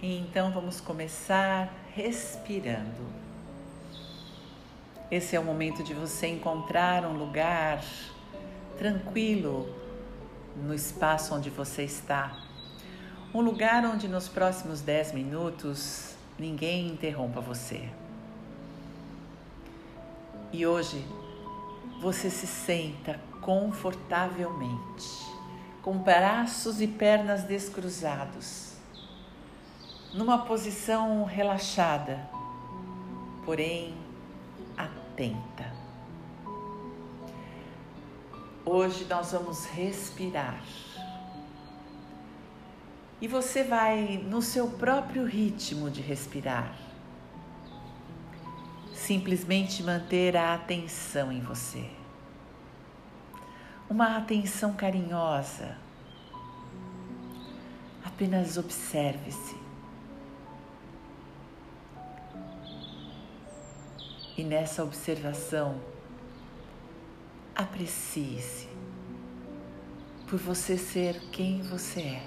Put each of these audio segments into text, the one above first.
Então vamos começar respirando. Esse é o momento de você encontrar um lugar tranquilo no espaço onde você está. Um lugar onde nos próximos 10 minutos ninguém interrompa você. E hoje você se senta confortavelmente, com braços e pernas descruzados numa posição relaxada, porém atenta. Hoje nós vamos respirar. E você vai no seu próprio ritmo de respirar. Simplesmente manter a atenção em você. Uma atenção carinhosa. Apenas observe-se. E nessa observação, aprecie-se por você ser quem você é.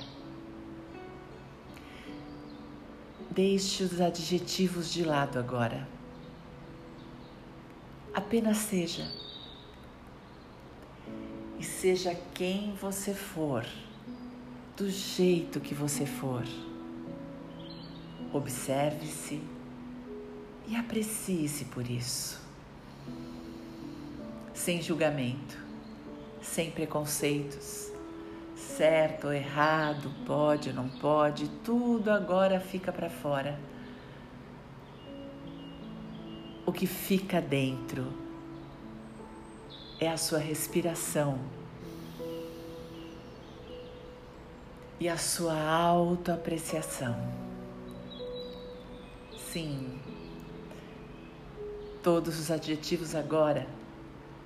Deixe os adjetivos de lado agora. Apenas seja. E seja quem você for, do jeito que você for. Observe-se e aprecie-se por isso. Sem julgamento, sem preconceitos, certo ou errado, pode ou não pode, tudo agora fica para fora. O que fica dentro é a sua respiração e a sua autoapreciação. Sim, Todos os adjetivos agora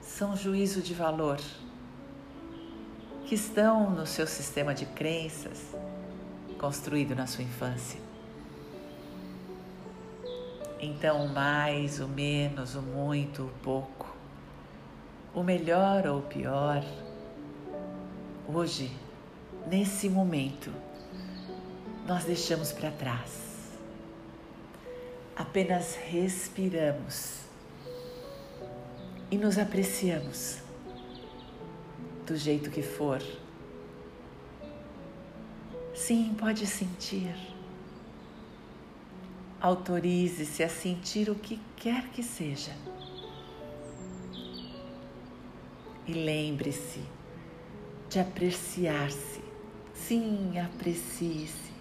são juízo de valor que estão no seu sistema de crenças construído na sua infância. Então, o mais, o menos, o muito, o pouco, o melhor ou o pior, hoje, nesse momento, nós deixamos para trás. Apenas respiramos e nos apreciamos do jeito que for. Sim, pode sentir. Autorize-se a sentir o que quer que seja. E lembre-se de apreciar-se. Sim, aprecie-se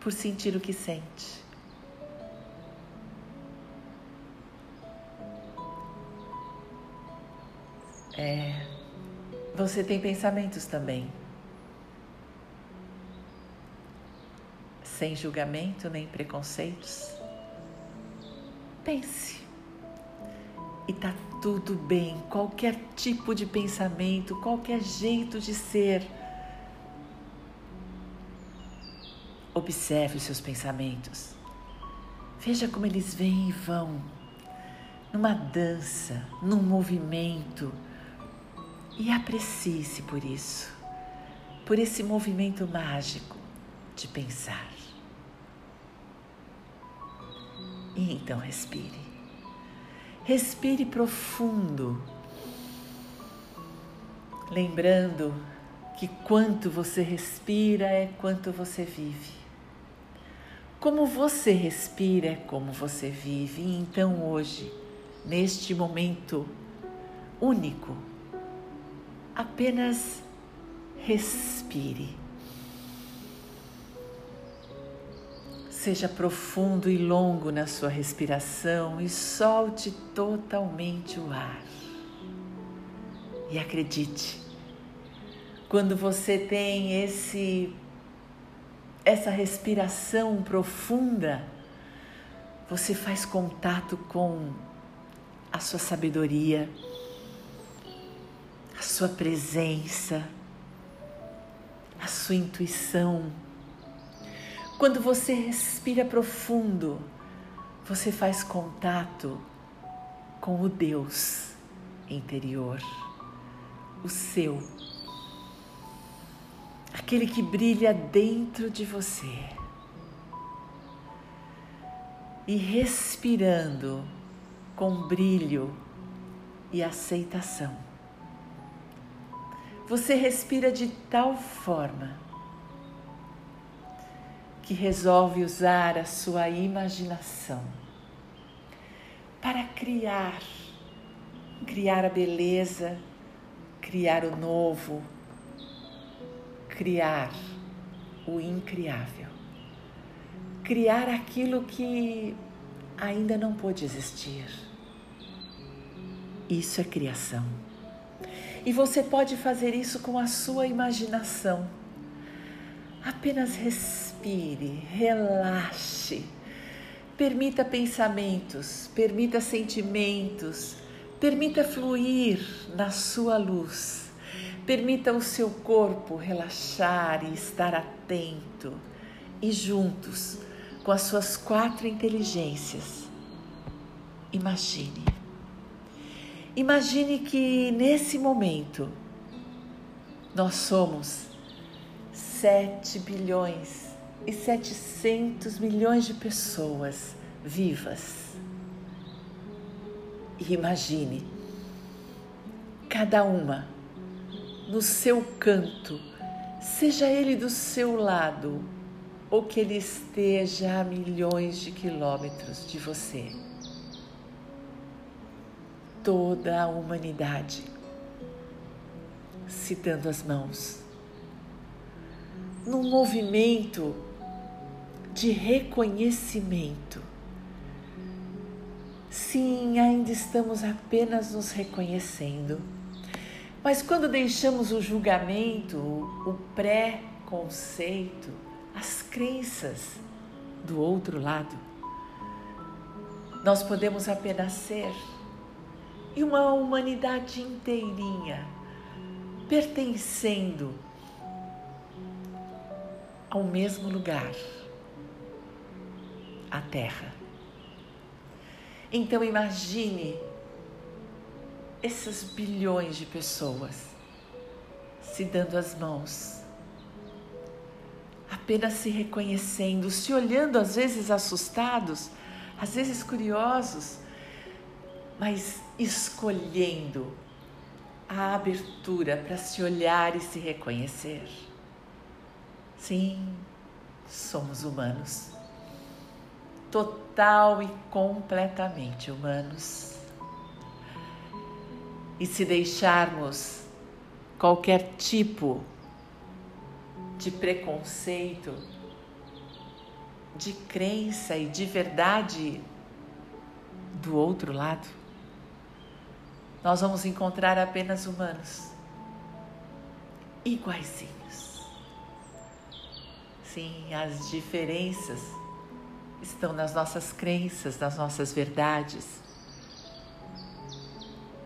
por sentir o que sente. É, você tem pensamentos também. Sem julgamento nem preconceitos. Pense. E tá tudo bem, qualquer tipo de pensamento, qualquer jeito de ser. Observe os seus pensamentos. Veja como eles vêm e vão, numa dança, num movimento e aprecie-se por isso, por esse movimento mágico de pensar. E então respire. Respire profundo, lembrando que quanto você respira é quanto você vive. Como você respira é como você vive. E então hoje, neste momento único, Apenas respire. Seja profundo e longo na sua respiração e solte totalmente o ar. E acredite, quando você tem esse essa respiração profunda, você faz contato com a sua sabedoria a sua presença, a sua intuição. Quando você respira profundo, você faz contato com o Deus interior, o seu, aquele que brilha dentro de você. e respirando com brilho e aceitação. Você respira de tal forma que resolve usar a sua imaginação para criar, criar a beleza, criar o novo, criar o incriável criar aquilo que ainda não pôde existir. Isso é criação. E você pode fazer isso com a sua imaginação. Apenas respire, relaxe. Permita pensamentos, permita sentimentos, permita fluir na sua luz. Permita o seu corpo relaxar e estar atento. E juntos com as suas quatro inteligências. Imagine. Imagine que nesse momento nós somos 7 bilhões e 700 milhões de pessoas vivas. E imagine cada uma no seu canto, seja ele do seu lado ou que ele esteja a milhões de quilômetros de você. Toda a humanidade se dando as mãos, num movimento de reconhecimento. Sim, ainda estamos apenas nos reconhecendo, mas quando deixamos o julgamento, o pré-conceito, as crenças do outro lado. Nós podemos apenas ser e uma humanidade inteirinha pertencendo ao mesmo lugar, a Terra. Então imagine esses bilhões de pessoas se dando as mãos apenas se reconhecendo, se olhando, às vezes assustados, às vezes curiosos, mas escolhendo a abertura para se olhar e se reconhecer. Sim, somos humanos, total e completamente humanos. E se deixarmos qualquer tipo de preconceito, de crença e de verdade do outro lado, nós vamos encontrar apenas humanos iguaizinhos. Sim, as diferenças estão nas nossas crenças, nas nossas verdades.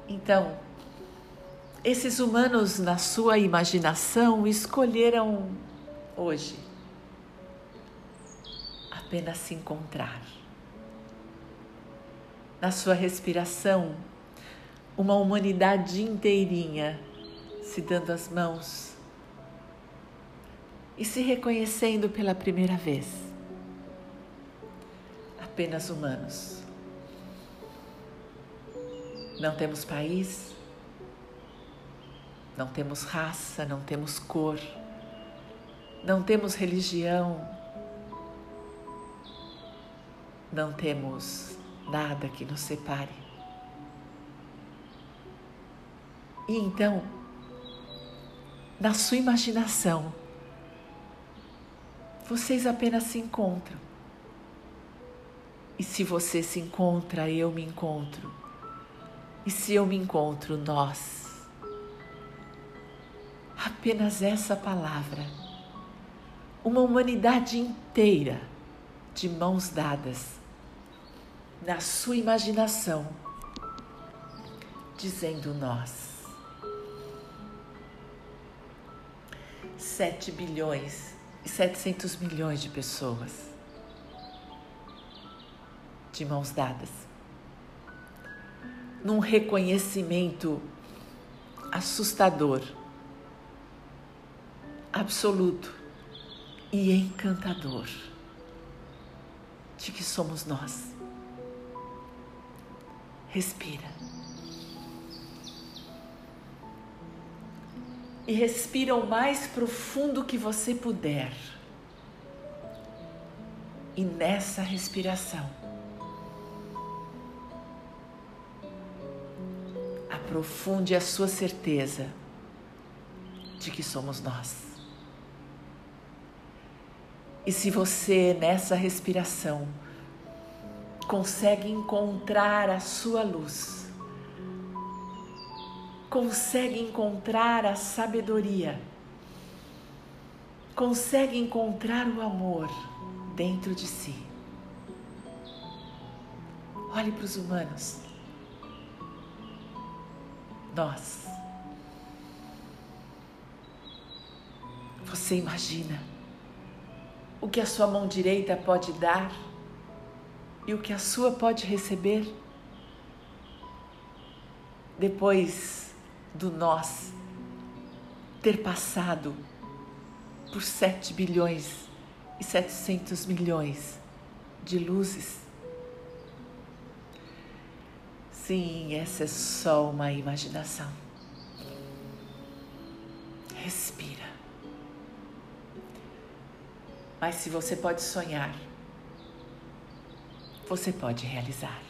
Então, esses humanos, na sua imaginação, escolheram hoje apenas se encontrar. Na sua respiração, uma humanidade inteirinha se dando as mãos e se reconhecendo pela primeira vez. Apenas humanos. Não temos país, não temos raça, não temos cor, não temos religião, não temos nada que nos separe. E então, na sua imaginação, vocês apenas se encontram. E se você se encontra, eu me encontro. E se eu me encontro, nós apenas essa palavra. Uma humanidade inteira de mãos dadas na sua imaginação, dizendo nós. Sete bilhões e setecentos milhões de pessoas de mãos dadas, num reconhecimento assustador absoluto e encantador. de que somos nós. Respira. E respira o mais profundo que você puder. E nessa respiração, aprofunde a sua certeza de que somos nós. E se você, nessa respiração, consegue encontrar a sua luz, consegue encontrar a sabedoria, consegue encontrar o amor dentro de si. Olhe para os humanos. Nós. Você imagina o que a sua mão direita pode dar e o que a sua pode receber? Depois do nós ter passado por 7 bilhões e 700 milhões de luzes. Sim, essa é só uma imaginação. Respira. Mas se você pode sonhar, você pode realizar.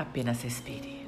Apenas respire.